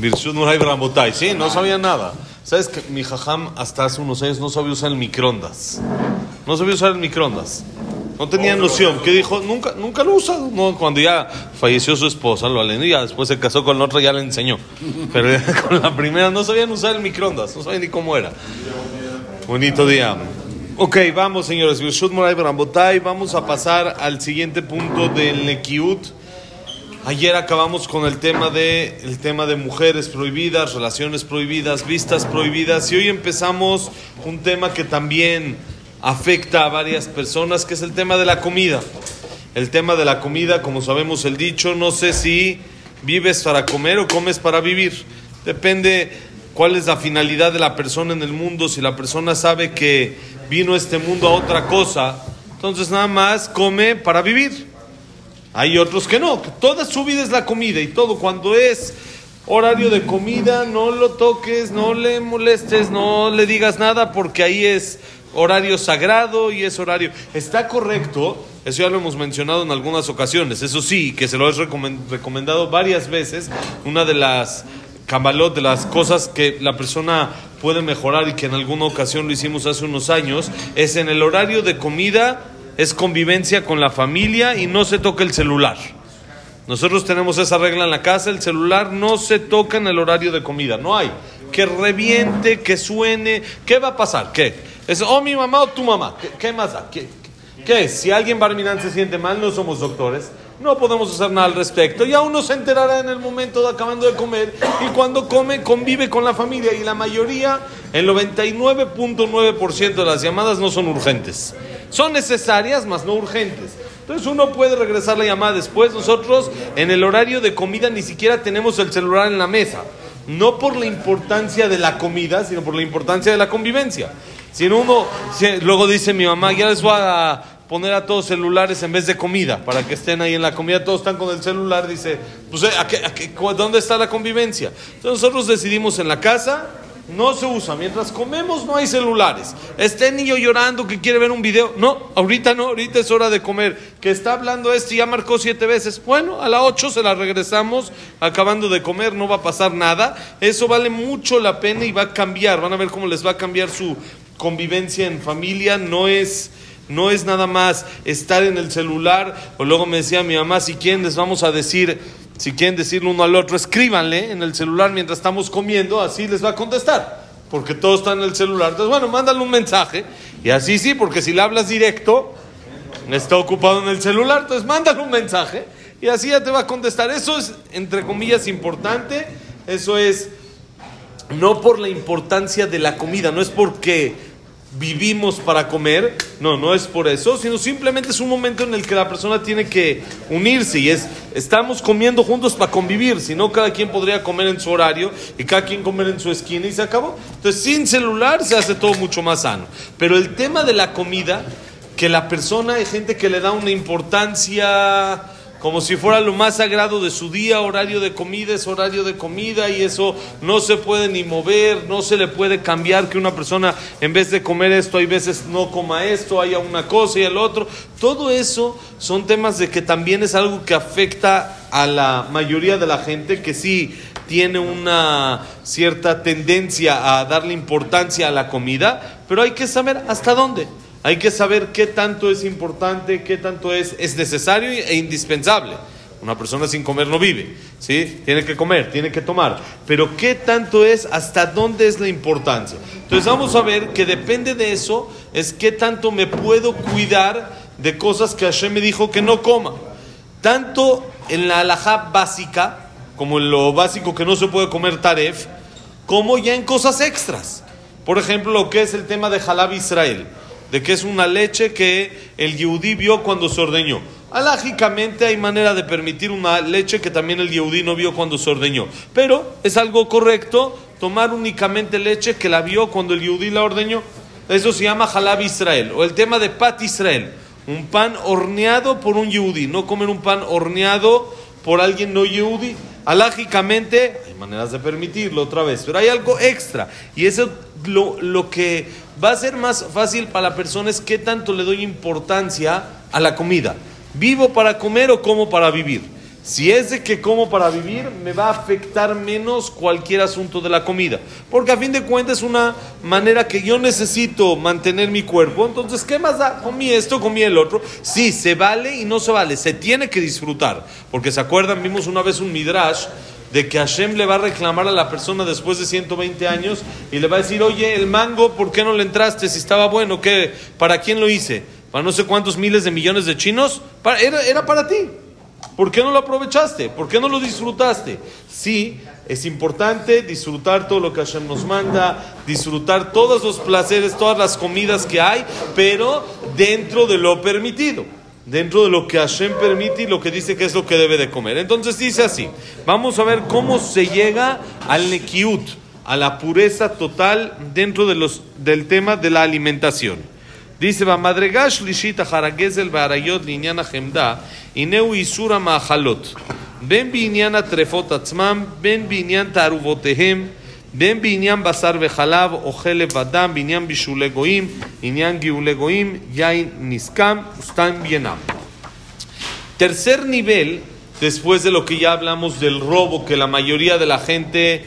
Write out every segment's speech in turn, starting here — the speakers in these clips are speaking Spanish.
Birshut Ramotay. Sí, no sabía nada. ¿Sabes que mi jajam hasta hace unos años no sabía usar el microondas? No sabía usar el microondas. No tenía noción. ¿Qué dijo? Nunca, nunca lo usa. No, cuando ya falleció su esposa, lo ya después se casó con la otra, ya le enseñó. Pero con la primera no sabían usar el microondas. No sabían ni cómo era. Bonito día. Ok, vamos señores. Vamos a pasar al siguiente punto del Nekiut. Ayer acabamos con el tema de el tema de mujeres prohibidas, relaciones prohibidas, vistas prohibidas y hoy empezamos un tema que también afecta a varias personas, que es el tema de la comida. El tema de la comida, como sabemos el dicho, no sé si vives para comer o comes para vivir. Depende cuál es la finalidad de la persona en el mundo, si la persona sabe que vino a este mundo a otra cosa, entonces nada más come para vivir. Hay otros que no, toda su vida es la comida y todo. Cuando es horario de comida, no lo toques, no le molestes, no le digas nada porque ahí es horario sagrado y es horario. Está correcto, eso ya lo hemos mencionado en algunas ocasiones. Eso sí, que se lo he recomendado varias veces. Una de las cabalot, de las cosas que la persona puede mejorar y que en alguna ocasión lo hicimos hace unos años, es en el horario de comida es convivencia con la familia y no se toca el celular. Nosotros tenemos esa regla en la casa, el celular no se toca en el horario de comida, no hay. Que reviente, que suene, ¿qué va a pasar? ¿Qué? Es o mi mamá o tu mamá, ¿qué, más da? ¿Qué? Si alguien barminán se siente mal, no somos doctores, no podemos hacer nada al respecto. Ya uno se enterará en el momento de acabando de comer y cuando come convive con la familia y la mayoría, el 99.9% de las llamadas no son urgentes. Son necesarias, mas no urgentes. Entonces uno puede regresar la llamada después. Nosotros en el horario de comida ni siquiera tenemos el celular en la mesa. No por la importancia de la comida, sino por la importancia de la convivencia. Si uno, luego dice mi mamá, ya les voy a poner a todos celulares en vez de comida, para que estén ahí en la comida, todos están con el celular, dice, pues ¿a qué, a qué, ¿dónde está la convivencia? Entonces nosotros decidimos en la casa, no se usa. Mientras comemos no hay celulares. Este niño llorando que quiere ver un video. No, ahorita no, ahorita es hora de comer. Que está hablando este y ya marcó siete veces. Bueno, a las ocho se la regresamos acabando de comer, no va a pasar nada. Eso vale mucho la pena y va a cambiar. Van a ver cómo les va a cambiar su convivencia en familia. No es... No es nada más estar en el celular, o luego me decía mi mamá, si quieren les vamos a decir, si quieren decirle uno al otro, escríbanle en el celular mientras estamos comiendo, así les va a contestar. Porque todo está en el celular. Entonces, bueno, mándale un mensaje. Y así sí, porque si le hablas directo, está ocupado en el celular. Entonces, mándale un mensaje. Y así ya te va a contestar. Eso es, entre comillas, importante. Eso es no por la importancia de la comida. No es porque vivimos para comer, no, no es por eso, sino simplemente es un momento en el que la persona tiene que unirse y es, estamos comiendo juntos para convivir, si no cada quien podría comer en su horario y cada quien comer en su esquina y se acabó. Entonces sin celular se hace todo mucho más sano. Pero el tema de la comida, que la persona, hay gente que le da una importancia como si fuera lo más sagrado de su día, horario de comida es horario de comida y eso no se puede ni mover, no se le puede cambiar que una persona en vez de comer esto hay veces no coma esto, haya una cosa y el otro. Todo eso son temas de que también es algo que afecta a la mayoría de la gente que sí tiene una cierta tendencia a darle importancia a la comida, pero hay que saber hasta dónde. Hay que saber qué tanto es importante, qué tanto es, es necesario e indispensable. Una persona sin comer no vive, ¿sí? Tiene que comer, tiene que tomar. Pero qué tanto es, hasta dónde es la importancia. Entonces vamos a ver que depende de eso, es qué tanto me puedo cuidar de cosas que Hashem me dijo que no coma. Tanto en la alajá básica, como en lo básico que no se puede comer taref, como ya en cosas extras. Por ejemplo, lo que es el tema de Halab Israel de que es una leche que el Yehudí vio cuando se ordeñó. Alágicamente hay manera de permitir una leche que también el Yehudí no vio cuando se ordeñó. Pero es algo correcto tomar únicamente leche que la vio cuando el Yehudí la ordeñó. Eso se llama Halab Israel. O el tema de Pat Israel. Un pan horneado por un Yehudí. No comer un pan horneado por alguien no Yehudí. Alágicamente maneras de permitirlo otra vez. Pero hay algo extra. Y eso lo, lo que va a ser más fácil para la persona es qué tanto le doy importancia a la comida. ¿Vivo para comer o como para vivir? Si es de que como para vivir, me va a afectar menos cualquier asunto de la comida. Porque a fin de cuentas es una manera que yo necesito mantener mi cuerpo. Entonces, ¿qué más da? Comí esto, comí el otro. Sí, se vale y no se vale. Se tiene que disfrutar. Porque se acuerdan, vimos una vez un midrash de que Hashem le va a reclamar a la persona después de 120 años y le va a decir, oye, el mango, ¿por qué no le entraste? Si estaba bueno, ¿qué? ¿Para quién lo hice? ¿Para no sé cuántos miles de millones de chinos? era, era para ti. ¿Por qué no lo aprovechaste? ¿Por qué no lo disfrutaste? Sí, es importante disfrutar todo lo que Hashem nos manda, disfrutar todos los placeres, todas las comidas que hay, pero dentro de lo permitido, dentro de lo que Hashem permite y lo que dice que es lo que debe de comer. Entonces dice así, vamos a ver cómo se llega al nekiut, a la pureza total dentro de los, del tema de la alimentación. Dice, va madregash lishita haragezel barayot linyana hemda, ineu isura maajalot. Ben binyan atrefot atzmam, ben binyan taruvotehem, Tercer nivel, después de lo que ya hablamos del robo, que la mayoría de la gente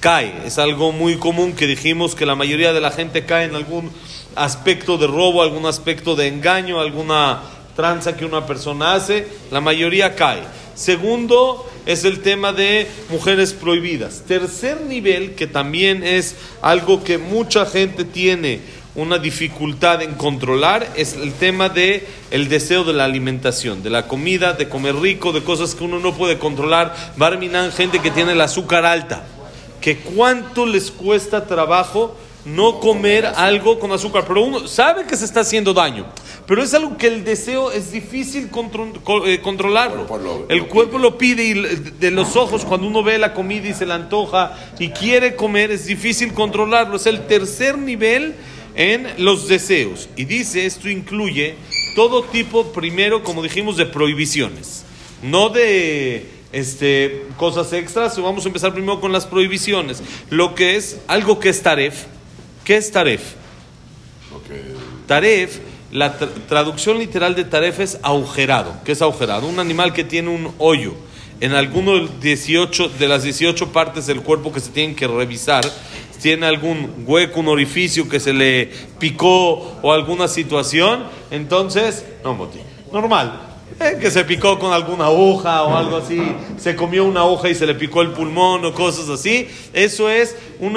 cae. Es algo muy común que dijimos que la mayoría de la gente cae en algún aspecto de robo, algún aspecto de engaño, alguna tranza que una persona hace, la mayoría cae. Segundo es el tema de mujeres prohibidas. Tercer nivel, que también es algo que mucha gente tiene una dificultad en controlar, es el tema de el deseo de la alimentación, de la comida, de comer rico, de cosas que uno no puede controlar. Barminan, gente que tiene el azúcar alta, que cuánto les cuesta trabajo no comer algo con azúcar, pero uno sabe que se está haciendo daño, pero es algo que el deseo es difícil eh, controlarlo. El cuerpo, lo, pide y de los ojos cuando uno ve la comida y se la antoja y quiere comer, es difícil controlarlo. Es el tercer nivel en los deseos. Y dice, esto incluye todo tipo, primero, como dijimos, de prohibiciones, no de este, cosas extras. Vamos a empezar primero con las prohibiciones. Lo que es algo que es taref ¿Qué es taref? Taref, la traducción literal de taref es agujerado. ¿Qué es agujerado? Un animal que tiene un hoyo en alguno de las 18 partes del cuerpo que se tienen que revisar. Tiene algún hueco, un orificio que se le picó o alguna situación, entonces, no, normal. Eh, que se picó con alguna aguja o algo así, se comió una hoja y se le picó el pulmón o cosas así. Eso es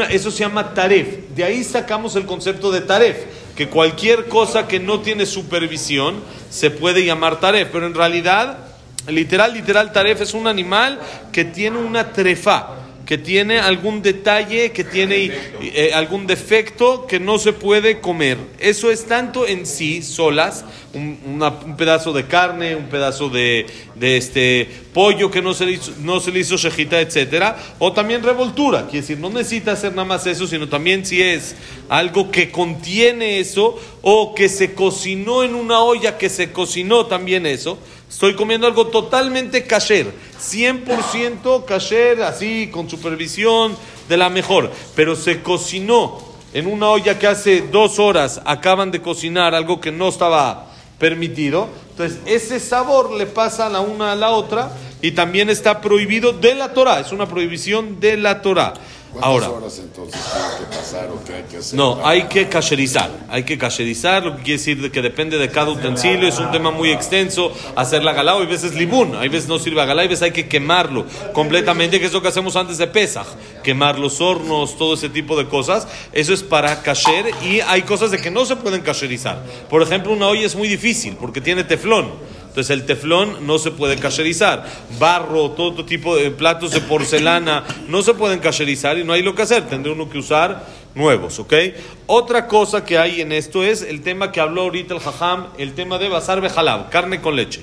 eso se llama taref. De ahí sacamos el concepto de taref, que cualquier cosa que no tiene supervisión se puede llamar taref, pero en realidad, literal, literal, taref es un animal que tiene una trefa que tiene algún detalle, que tiene eh, algún defecto que no se puede comer. Eso es tanto en sí, solas, un, pedazo de carne, un pedazo de, este pollo que no se, le hizo, no se le hizo shejita, etcétera, o también revoltura, quiere decir, no necesita hacer nada más eso, sino también si es algo que contiene eso, o que se cocinó en una olla que se cocinó también eso, Estoy comiendo algo totalmente kasher, 100% kasher, así, con supervisión de la mejor. Pero se cocinó en una olla que hace dos horas acaban de cocinar algo que no estaba permitido. Entonces, ese sabor le pasa a la una a la otra y también está prohibido de la Torah. Es una prohibición de la Torah. Ahora, horas entonces tiene que pasar o qué hay que hacer? No, hay que cacherizar. Hay que cacherizar, lo que quiere decir que depende de cada utensilio. Es un tema muy extenso. Hacer la galá, hay veces limón, hay veces no sirve a galá, hay veces hay que quemarlo completamente, que es lo que hacemos antes de Pesach. Quemar los hornos, todo ese tipo de cosas. Eso es para cacher y hay cosas de que no se pueden cacherizar. Por ejemplo, una olla es muy difícil porque tiene teflón. Entonces el teflón no se puede cacherizar. Barro, todo tipo de platos de porcelana no se pueden cacherizar y no hay lo que hacer. Tendrá uno que usar nuevos, ¿ok? Otra cosa que hay en esto es el tema que habló ahorita el jajam, el tema de basar bejalab, carne con leche.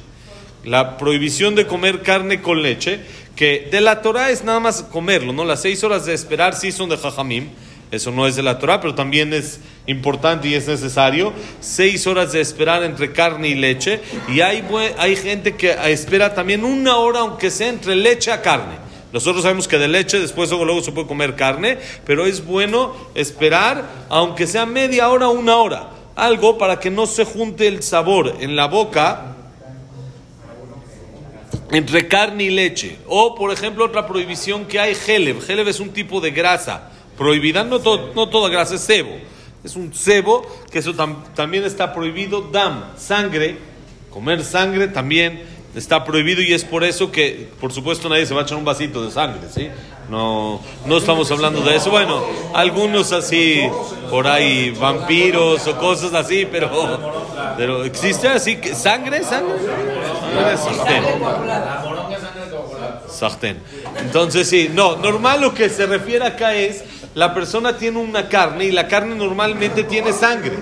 La prohibición de comer carne con leche, que de la Torah es nada más comerlo, ¿no? Las seis horas de esperar sí son de jajamim eso no es de la Torah, pero también es importante y es necesario. Seis horas de esperar entre carne y leche. Y hay, hay gente que espera también una hora, aunque sea entre leche a carne. Nosotros sabemos que de leche después luego, luego se puede comer carne, pero es bueno esperar, aunque sea media hora, una hora. Algo para que no se junte el sabor en la boca entre carne y leche. O, por ejemplo, otra prohibición que hay, geleb. Geleb es un tipo de grasa prohibida, no, no toda grasa, es cebo. Es un cebo, que eso también está prohibido. Dam, sangre, comer sangre también está prohibido y es por eso que, por supuesto, nadie se va a echar un vasito de sangre, ¿sí? No, no estamos hablando de eso. Bueno, algunos así, por ahí, vampiros o cosas así, pero, pero existe así que sangre, sangre. Sartén. Entonces, sí, no, normal lo que se refiere acá es, la persona tiene una carne y la carne normalmente tiene sangre.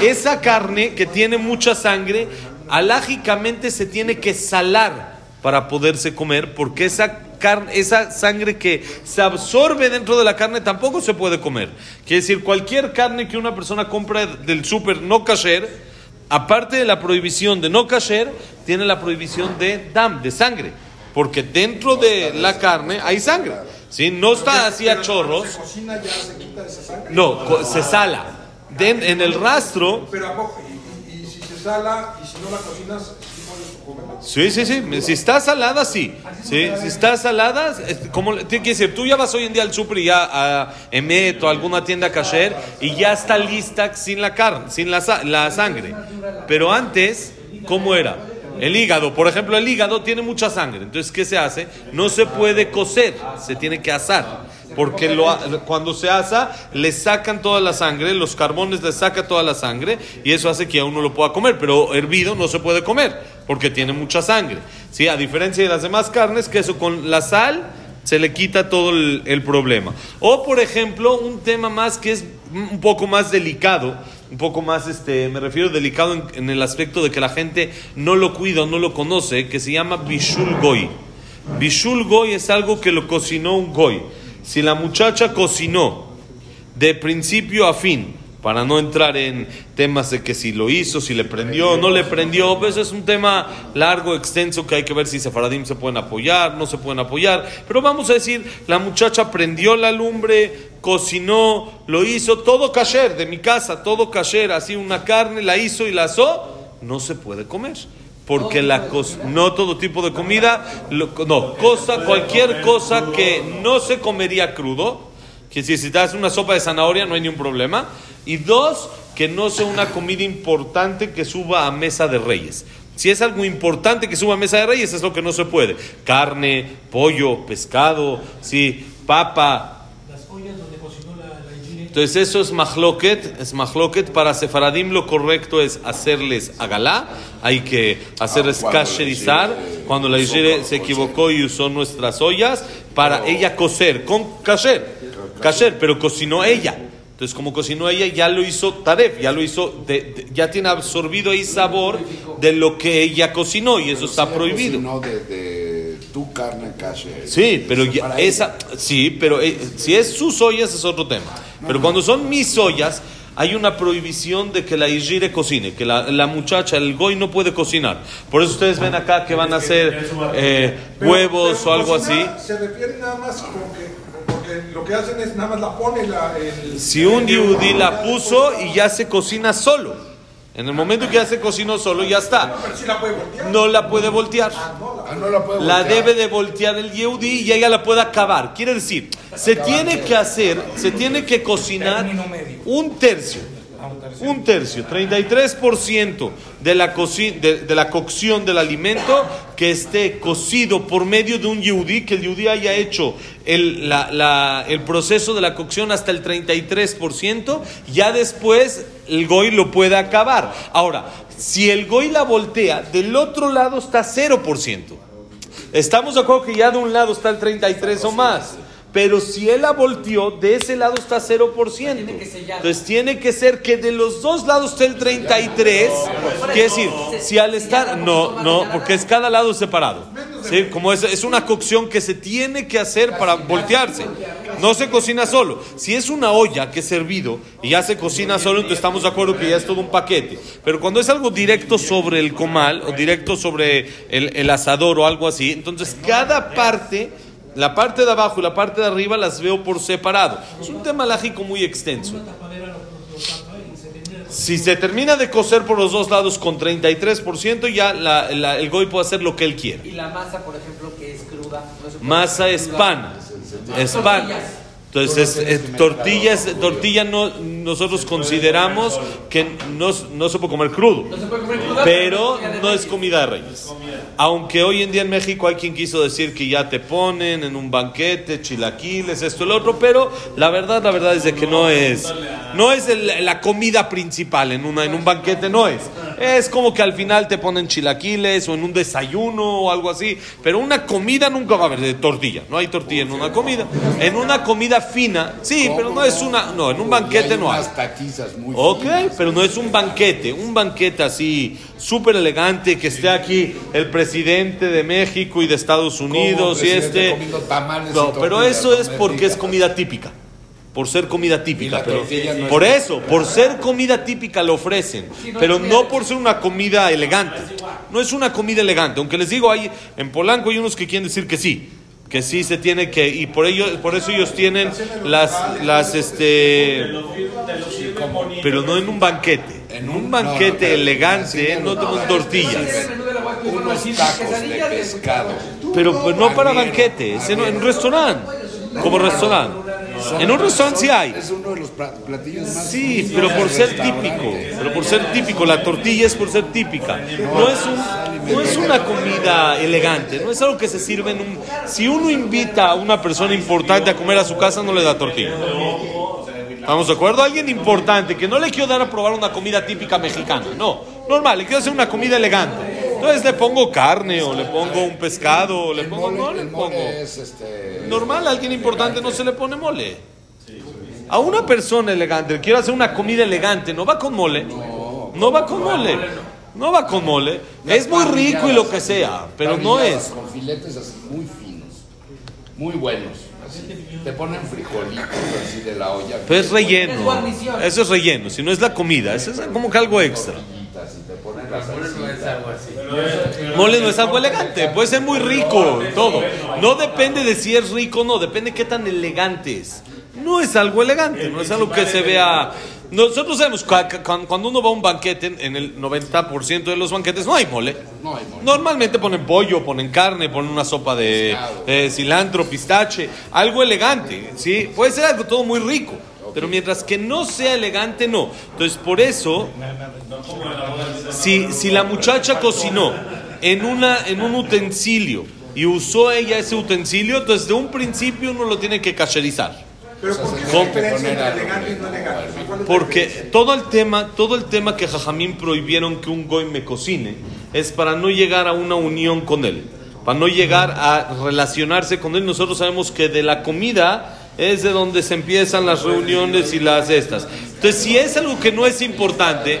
Esa carne que tiene mucha sangre, alágicamente se tiene que salar para poderse comer, porque esa carne, esa sangre que se absorbe dentro de la carne tampoco se puede comer. Quiere decir, cualquier carne que una persona compra del súper no kasher, aparte de la prohibición de no kasher, tiene la prohibición de dam, de sangre, porque dentro de la carne hay sangre. ¿Sí? No está así a chorros. No, se sala. en el rastro. Pero y, si se sala y si no la cocinas, Sí, sí, sí. Si está salada, sí. sí. Si está salada, como tiene que decir, tú ya vas hoy en día al super y ya a Emet o alguna tienda kasher y ya está lista sin la carne, sin la, la sangre. Pero antes, ¿cómo era? El hígado, por ejemplo, el hígado tiene mucha sangre. Entonces, ¿qué se hace? No se puede cocer, se tiene que asar. Porque lo, cuando se asa, le sacan toda la sangre, los carbones le sacan toda la sangre y eso hace que a uno lo pueda comer. Pero hervido no se puede comer porque tiene mucha sangre. ¿sí? A diferencia de las demás carnes, que eso con la sal se le quita todo el, problema. O, por ejemplo, un tema más que es un poco más delicado, un poco más, este, me refiero delicado en, el aspecto de que la gente no lo cuida no lo conoce, que se llama bishul goy. Bishul goy es algo que lo cocinó un goy. Si la muchacha cocinó de principio a fin, para no entrar en temas de que si lo hizo, si le prendió, no le prendió, pues es un tema largo, extenso, que hay que ver si Sefaradim se pueden apoyar, no se pueden apoyar. Pero vamos a decir, la muchacha prendió la lumbre, cocinó, lo hizo, todo kasher de mi casa, todo kasher, así una carne, la hizo y la asó, no se puede comer. Porque la cosa, no todo tipo de comida, no, cosa, cualquier cosa que no se comería crudo, que si, te una sopa de zanahoria no hay ningún problema, y dos, que no sea una comida importante que suba a mesa de reyes. Si es algo importante que suba a mesa de reyes, es lo que no se puede. Carne, pollo, pescado, sí, papa, entonces eso es mahloket, es mahloket. Para Sefaradim lo correcto es hacerles agalá, hay que hacerles ah, kasherizar. Cuando la Igire se equivocó y usó nuestras ollas para ella cocer con kasher, kasher, pero cocinó ella. Entonces, como cocinó ella, ya lo hizo Taref, ya lo hizo, ya tiene absorbido ahí sabor de lo que ella cocinó y eso está prohibido. De, tu carne Sí, pero esa, sí, pero eh, si es sus ollas es otro tema. Pero cuando son mis ollas, hay una prohibición de que la Ijire cocine, que la, muchacha, el goy no puede cocinar. Por eso ustedes ven acá que van a hacer eh, huevos o algo así. Se refiere nada más como que lo que hacen es nada más la pone la, el, Si un yudí la puso y ya se cocina solo. En el momento que ya se cocinó solo, ya está. No la puede voltear. la, debe de voltear el Yehudi y ella la puede acabar. Quiere decir, se tiene que hacer, se tiene que cocinar un tercio un tercio, 33% de la, de, la cocción del alimento que esté cocido por medio de un yudí, que el yudí haya hecho el, el proceso de la cocción hasta el 33%, ya después el goy lo puede acabar. Ahora, si el goy la voltea, del otro lado está 0%. Estamos de acuerdo que ya de un lado está el 33 o más. Pero si él la volteó, de ese lado está 0%. Entonces tiene que ser que de los dos lados esté el 33. Quiere decir, si al estar. No, no, porque es cada lado separado. ¿Sí? Como es, es una cocción que se tiene que hacer para voltearse. No se cocina solo. Si es una olla que es servido y ya se cocina solo, entonces estamos de acuerdo que ya es todo un paquete. Pero cuando es algo directo sobre el comal o directo sobre el, el asador o algo así, entonces cada parte la parte de abajo y la parte de arriba las veo por separado. Es un tema lógico muy extenso. Si se termina de cocer por los dos lados con 33%, ya la- la- el goy puede hacer lo que él quiera. Y la masa, por ejemplo, que es cruda. no Masa es pan. Es pan. Tortillas. Entonces, es- es- tortillas, tortilla no, nosotros consideramos que no, no se puede comer crudo. No se puede comer cruda. Pero no es comida de reyes. Aunque hoy en día en México hay quien quiso decir que ya te ponen en un banquete chilaquiles, esto y lo otro, pero la verdad, la verdad es de que no es, no es el- la comida principal en, una, en un banquete, no es. Es como que al final te ponen chilaquiles o en un desayuno o algo así, pero una comida nunca va a haber de tortilla. No hay tortilla en una comida. En una comida fina, sí, pero no es una, no, en un banquete no hay. muy Ok, pero no es un banquete, un banquete así súper elegante que esté aquí el presidente de México y de Estados Unidos y este. No, pero eso es porque es comida típica. Por ser comida típica, pero no por eso, por ser comida típica lo ofrecen, pero no por ser una comida elegante. No es una comida elegante, aunque les digo, hay en Polanco hay unos que quieren decir que sí, que sí se tiene que y por ello, por eso ellos tienen las las este pero no en un banquete. En un banquete no, elegante no te ponen tortillas. Unos tacos de pescado. Pero pues, no para banquete, es en, también. en un restaurante. Como restaurante. En un restaurante sí hay. Es uno de los pla- platillos más Sí, pero por ser típico, pero por ser típico, la tortilla es por ser típica. No es un, no es una comida elegante, no es algo que se sirve en un. Si uno invita a una persona importante a comer a su casa, no le da tortilla. ¿Estamos de acuerdo? Alguien importante que no le quiero dar a probar una comida típica mexicana, no, normal, le quiero hacer una comida elegante. Entonces le pongo carne o le pongo un pescado o le pongo, mole, no le pongo. este. Normal, a alguien importante no se le pone mole. A una persona elegante, quiero hacer una comida elegante, no va con mole. No va con mole. No va con mole. Es muy rico y lo que sea, pero no es. Con filetes así muy finos, muy buenos. Te ponen frijolitos así de la olla. Pero es relleno. Eso es relleno, si no es la comida, eso es como que algo extra. Mole no es algo elegante, puede ser muy rico, todo. No depende de si es rico o no, depende de qué tan elegante es. No es algo elegante, no es algo que se vea. Nosotros sabemos, cua- cu- cuando uno va a un banquete, en el 90% de los banquetes no hay mole. No hay mole. Normalmente ponen pollo, ponen carne, ponen una sopa de eh, cilantro, pistache, algo elegante, ¿sí? Puede ser algo todo muy rico, pero mientras que no sea elegante, no. Entonces, por eso, si, si la muchacha cocinó en, una, en un utensilio y usó ella ese utensilio, entonces de un principio uno lo tiene que cacherizar. Pero ¿por qué ¿Cómo? la diferencia entre Poner elegante y no elegante? ¿Cuál es la Porque todo el tema, todo el tema que Jajamín prohibieron que un goy me cocine es para no llegar a una unión con él, para no llegar a relacionarse con él. Nosotros sabemos que de la comida es de donde se empiezan las reuniones y las estas. Entonces, si es algo que no es importante,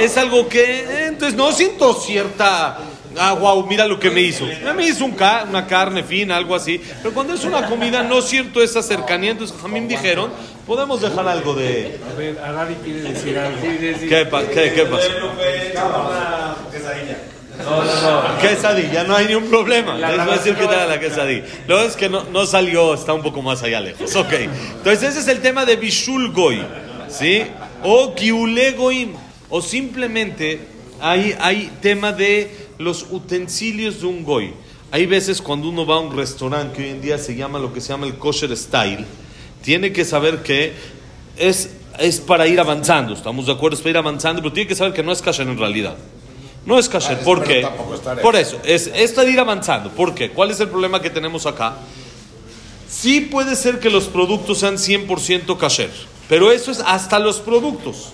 es algo que eh, entonces no siento cierta Ah, wow, mira lo que me hizo. Me hizo un ca- una carne fina, algo así. Pero cuando es una comida, no siento esa cercanía. Entonces, Jamín dijeron, podemos dejar algo de, A ver, Arari quiere decir algo. ¿Qué, pa- qué, qué pasa? Quesadilla, no hay ni un problema. Les voy a decir qué tal la quesadilla. Lo es que no, no salió, está un poco más allá lejos. Ok. Entonces, ese es el tema de Bishul Goy. ¿Sí? O Kiule Goim. O simplemente hay, hay tema de los utensilios de un Goy. Hay veces cuando uno va a un restaurante que hoy en día se llama lo que se llama el kosher style, tiene que saber que es, es para ir avanzando. Estamos de acuerdo, es para ir avanzando, pero tiene que saber que no es kasher en realidad. No es kasher, Ah, es- ¿por qué? es. Por eso, es de ir avanzando. ¿Por qué? ¿Cuál es el problema que tenemos acá? Sí puede ser que los productos sean 100% kasher, pero eso es hasta los productos.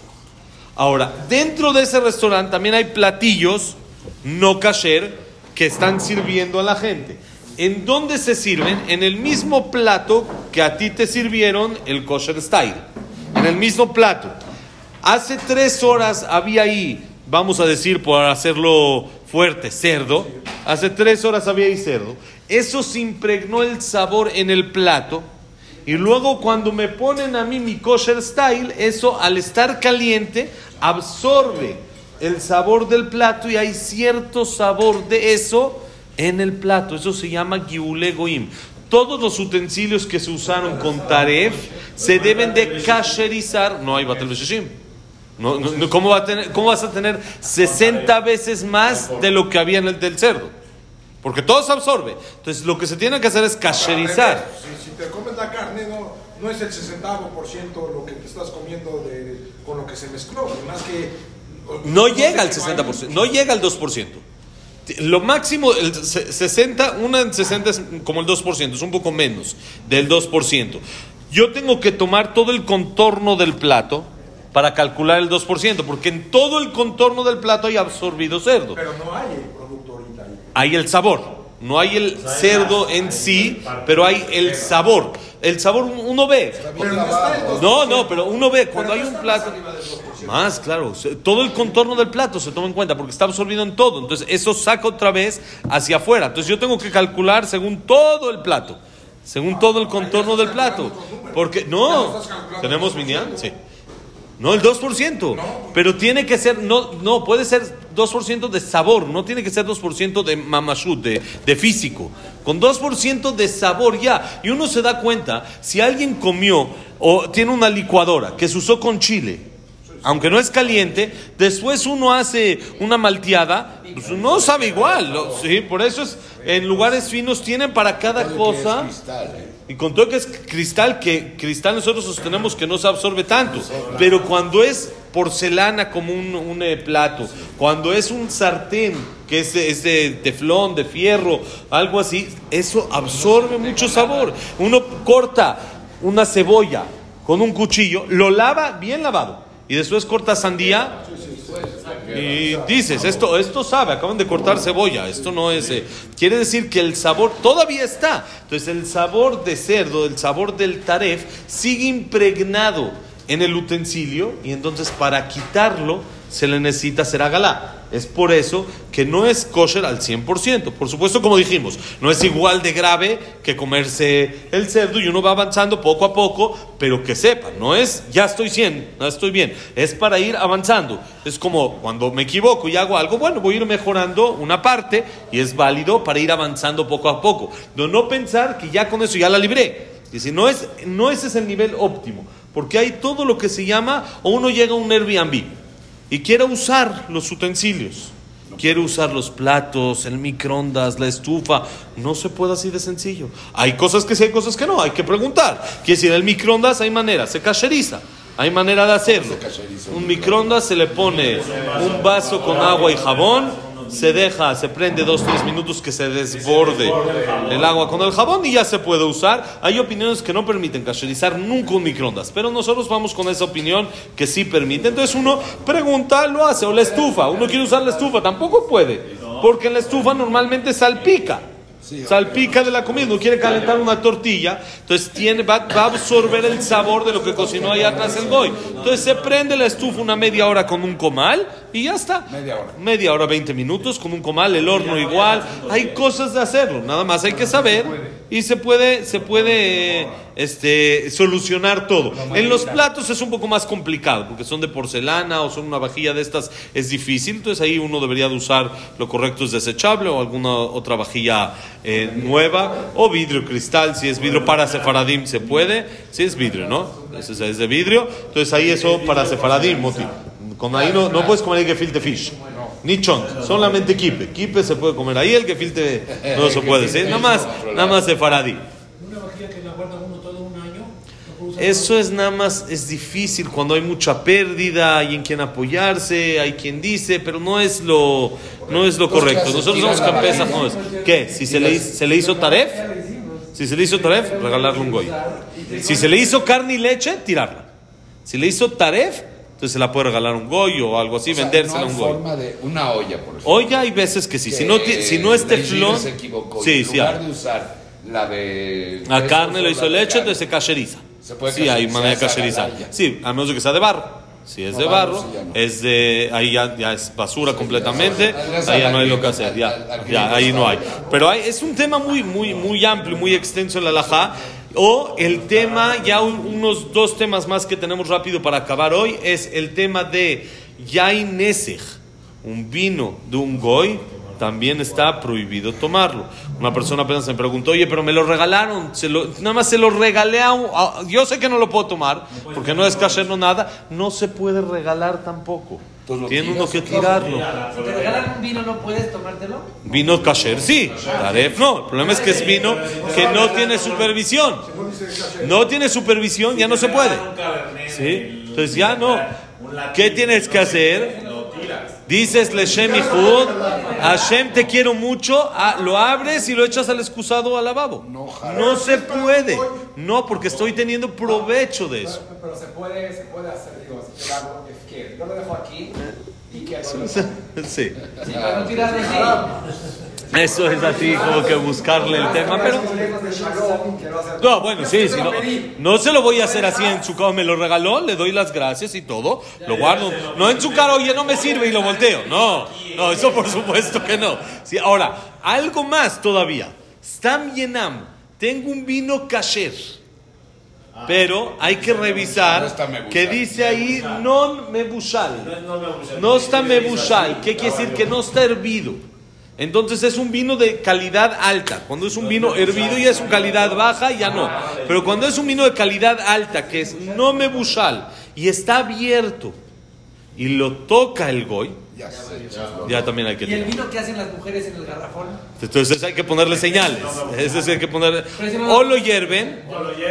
Ahora, dentro de ese restaurante también hay platillos no kasher que están sirviendo a la gente. ¿En dónde se sirven? En el mismo plato que a ti te sirvieron el kosher style. En el mismo plato. Hace tres horas había ahí, vamos a decir por hacerlo fuerte, cerdo. Hace tres horas había ahí cerdo. Eso se impregnó el sabor en el plato. Y luego cuando me ponen a mí mi kosher style, eso al estar caliente absorbe el sabor del plato y hay cierto sabor de eso en el plato. Eso se llama giule goim. Todos los utensilios que se usaron con taref se deben de kasherizar. No hay batel. No, no, no, ¿cómo, va a tener, ¿Cómo vas a tener 60 veces más de lo que había en el del cerdo? Porque todo se absorbe. Entonces lo que se tiene que hacer es cacherizar. Si, si te comes la carne, no, no es el 60% lo que te estás comiendo de, con lo que se mezcló. Más que. No sé llega al que no hay 60%, no llega al 2%. Lo máximo, el se- 60, una en 60 es como el 2%, es un poco menos del 2%. Yo tengo que tomar todo el contorno del plato para calcular el 2%, porque en todo el contorno del plato hay absorbido cerdo. Pero no hay el producto ahorita. Hay el sabor, no hay el cerdo en sí, pero hay el sabor. El sabor uno ve. Pero no está el 2%. No, no, pero uno ve cuando hay no un más plato. arriba del 2%. Más, claro. Todo el contorno del plato se toma en cuenta porque está absorbido en todo. Entonces, eso saca otra vez hacia afuera. Entonces, yo tengo que calcular según todo el plato. Según todo el contorno del plato. Porque, no. ¿Tenemos minián? Sí. No, el 2%. Pero tiene que ser, no, no, puede ser 2% de sabor, no tiene que ser 2% de mamashut, de, de físico. Con 2% de sabor ya. Y uno se da cuenta, si alguien comió o tiene una licuadora que se usó con chile, aunque no es caliente, después uno hace una malteada, pues no sabe igual. Sí, por eso es, en lugares finos tienen para cada cosa. ¿eh? Y con todo que es cristal, que cristal nosotros sostenemos que no se absorbe tanto. Pero cuando es porcelana como un, un, eh, plato, cuando es un sartén que es, de- es de teflón, de fierro, algo así, eso absorbe mucho sabor. Uno corta una cebolla con un cuchillo, lo lava bien lavado. Y después corta sandía y dices, esto, esto sabe, acaban de cortar cebolla, esto no es... eh, quiere decir que el sabor todavía está. Entonces el sabor de cerdo, el sabor del taref, sigue impregnado en el utensilio y entonces para quitarlo se le necesita hacer agalá. Es por eso que no es kosher al 100%. Por supuesto, como dijimos, no es igual de grave que comerse el cerdo y uno va avanzando poco a poco, pero que sepa, no es ya estoy 100, no estoy bien, es para ir avanzando. Es como cuando me equivoco y hago algo, bueno, voy a ir mejorando una parte y es válido para ir avanzando poco a poco. No, pensar que ya con eso ya la libré. Y si no es, no ese es el nivel óptimo, porque hay todo lo que se llama, o uno llega a un Airbnb y quiere usar los utensilios, quiere usar los platos, el microondas, la estufa, no se puede así de sencillo. Hay cosas que sí, hay cosas que no, hay que preguntar. Quiere decir, el microondas hay manera, se cacheriza. Hay manera de hacerlo. Un microondas se le pone un vaso con agua y jabón, se deja, se prende dos, tres minutos que se desborde el agua con el jabón y ya se puede usar. Hay opiniones que no permiten cacherizar nunca un microondas, pero nosotros vamos con esa opinión que sí permite. Entonces uno pregunta, lo hace, o la estufa, uno quiere usar la estufa, tampoco puede, porque en la estufa normalmente salpica. Salpica de la comida, no quiere calentar una tortilla, entonces tiene, va, va a absorber el sabor de lo que cocinó allá atrás el goy. Entonces se prende la estufa una media hora con un comal y ya está. Media hora. Media hora, 20 minutos con un comal, el horno igual. Hay cosas de hacerlo, nada más hay que saber y se puede, se puede este, solucionar todo. En los platos es un poco más complicado porque son de porcelana o son una vajilla de estas, es difícil. Entonces ahí uno debería de usar lo correcto es desechable o alguna otra vajilla eh, nueva o vidrio cristal. Si es vidrio para sefaradim se puede. Si es vidrio, ¿no? Es- es de vidrio. Entonces ahí eso para sefaradim, Moti. Con ahí no, no puedes comer el gefilte fish. Ni chont, solamente kipe. Kipe se puede comer ahí, el gefilte no se puede. ¿sí? Nada más, nada más sefaradí. Una vajilla que la guarda uno todo un año, Eso es nada más, es difícil cuando hay mucha pérdida, hay en quien apoyarse, hay quien dice, pero no es lo, no es lo correcto. Nosotros somos campesas, vajilla. no es. ¿Qué? Si se le, hizo- se le hizo taref, si se le hizo taref, regalarle un goy. Si se le hizo carne y leche, tirarla. Si le hizo taref, entonces se la puede regalar un goy o algo así, O vendérsela no a hay un goy. forma de una olla, por ejemplo. Olla hay veces que sí. Si no, si no es teflón, se equivocó. sí, en sí lugar hay. de usar la de La carne lo hizo leche, entonces se cacheriza. Se puede sí, hay manera de cacherizar. Sí, a menos que sea de barro. Si es No, de barro barro, sí no. es de ahí ya, ya es basura completamente, ya ahí ya no hay lo que hacer, ya, ya ahí no hay. Pero hay, es un tema muy muy muy amplio, muy extenso en la alajá. O el tema, ya un- unos dos temas más que tenemos rápido para acabar hoy, es el tema de Yain Nesej, un vino de un goy, también está prohibido tomarlo. Una persona apenas me preguntó, oye, pero me lo regalaron, se lo- nada más se lo regalé a, un- a- Yo sé que no lo puedo tomar, porque no es no nada. No se puede regalar tampoco. Lo Tiene uno que tirarlo. Si te regalan un vino, ¿no puedes tomártelo? Vino kasher, sí. Taref no. El problema es que es vino que no tiene supervisión. No tiene supervisión, ya no se puede. ¿Sí? Entonces ya no. ¿Qué tienes que hacer? Dices Leshem Ihud, Hashem te quiero mucho, ah, lo abres y lo echas al excusado al lavabo. No se puede. No, porque estoy teniendo provecho de eso. Pero se puede, se puede hacer, digo, si yo lo hago, es que yo lo dejo aquí y que Sí. Sí, para no tirarlo así. Eso es así como que buscarle el tema, pero... No, bueno, sí, si no, no se lo voy a hacer así en su cara, me lo regaló, le doy las gracias y todo, lo guardo, no en su cara, oye, no me sirve y lo volteo, no, no, eso por supuesto que no. Sí, ahora, algo más todavía, Stam Yenam, tengo un vino kasher, pero hay que revisar que dice ahí non mebushal, no está mebushal, ¿qué quiere decir? Que no está hervido. Entonces es un vino de calidad alta. Cuando es un vino hervido ya es una calidad baja, ya no. Pero cuando es un vino de calidad alta, que es no me bushal y está abierto y lo toca el goy, Ya sé. ya también hay que Y el vino que hacen las mujeres en el garrafón. Entonces hay que ponerle señales. Es decir, hay que ponerle. O lo hierven,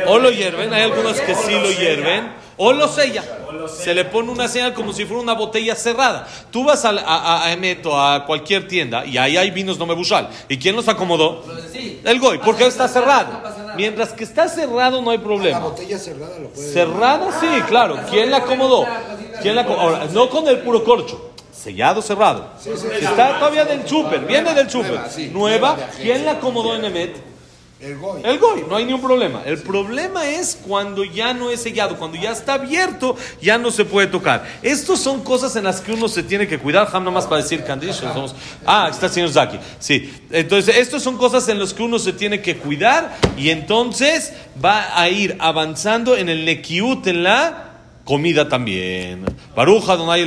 o lo hierven. Hay algunos que sí lo hierven, o lo sella. Se le pone una señal como si fuera una botella cerrada. Tú vas al- a, a, a Emeto, a cualquier tienda, y ahí hay vinos no me bushal. ¿Y quién los acomodó? El goy, porque está cerrado. Mientras que está cerrado no hay La problema. botella cerrada lo puede. Cerrada, sí, claro. ¿Quién la acomodó? ¿Quién la acomodó? Ahora, no con el puro corcho. Sellado, cerrado. Está todavía del súper, viene del súper. Nueva, sí. Nueva. ¿quién la acomodó en Emet? El goy. El goy, no hay ningún problema. El problema es cuando ya no es sellado, cuando ya está abierto, ya no se puede tocar. Estas son cosas en las que uno se tiene que cuidar. Ham nomás para decir somos- Ah, está el señor Zaki. Sí. Entonces, estas son cosas en las que uno se tiene que cuidar y entonces va a ir avanzando en el Nekiut, en la comida también. Baruja, Donai